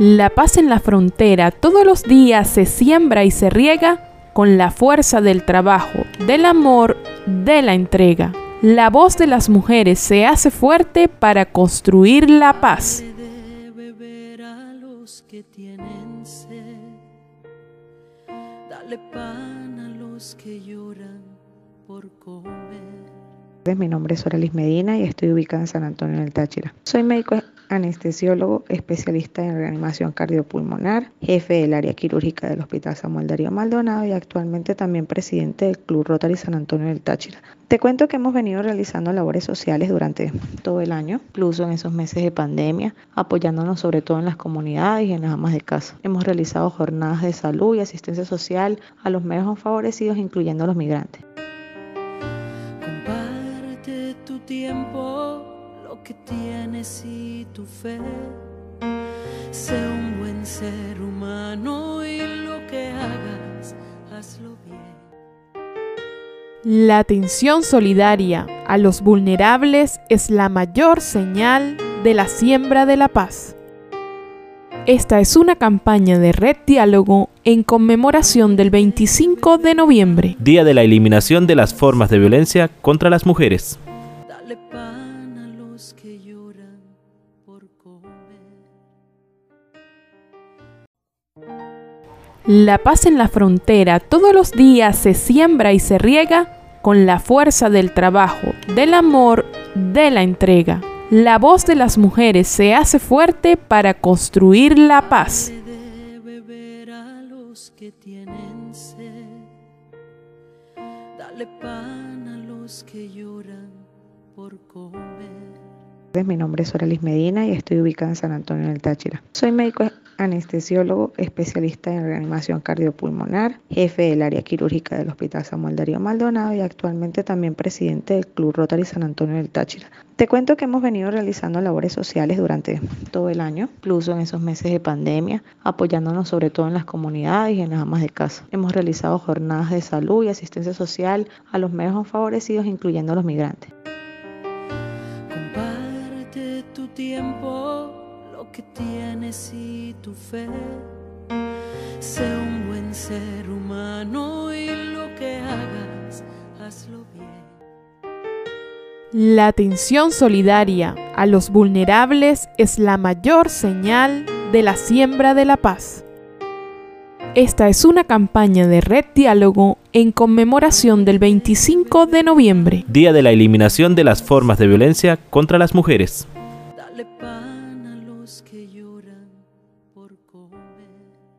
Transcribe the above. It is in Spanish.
La paz en la frontera todos los días se siembra y se riega con la fuerza del trabajo, del amor, de la entrega. La voz de las mujeres se hace fuerte para construir la paz. Dale pan a los que lloran por comer. Mi nombre es Oralis Medina y estoy ubicada en San Antonio del Táchira. Soy médico anestesiólogo, especialista en reanimación cardiopulmonar, jefe del área quirúrgica del Hospital Samuel Darío Maldonado y actualmente también presidente del Club Rotary San Antonio del Táchira. Te cuento que hemos venido realizando labores sociales durante todo el año, incluso en esos meses de pandemia, apoyándonos sobre todo en las comunidades y en las amas de casa. Hemos realizado jornadas de salud y asistencia social a los menos favorecidos, incluyendo a los migrantes. Comparte tu tiempo que tienes y tu fe. Sé un buen ser humano y lo que hagas, hazlo bien. La atención solidaria a los vulnerables es la mayor señal de la siembra de la paz. Esta es una campaña de Red Diálogo en conmemoración del 25 de noviembre, Día de la Eliminación de las Formas de Violencia contra las Mujeres. Dale que lloran por comer. La paz en la frontera todos los días se siembra y se riega con la fuerza del trabajo, del amor, de la entrega. La voz de las mujeres se hace fuerte para construir la paz. De beber a los que tienen sed. Dale pan a los que lloran por comer. Mi nombre es Oralis Medina y estoy ubicada en San Antonio del Táchira. Soy médico anestesiólogo, especialista en reanimación cardiopulmonar, jefe del área quirúrgica del Hospital Samuel Darío Maldonado y actualmente también presidente del Club Rotary San Antonio del Táchira. Te cuento que hemos venido realizando labores sociales durante todo el año, incluso en esos meses de pandemia, apoyándonos sobre todo en las comunidades y en las amas de casa. Hemos realizado jornadas de salud y asistencia social a los menos favorecidos, incluyendo a los migrantes. Tiempo, lo que tienes y tu fe. Sé un buen ser humano y lo que hagas, hazlo bien. La atención solidaria a los vulnerables es la mayor señal de la siembra de la paz. Esta es una campaña de Red Diálogo en conmemoración del 25 de noviembre, Día de la Eliminación de las Formas de Violencia contra las Mujeres. Dale pan a los que lloran por comer.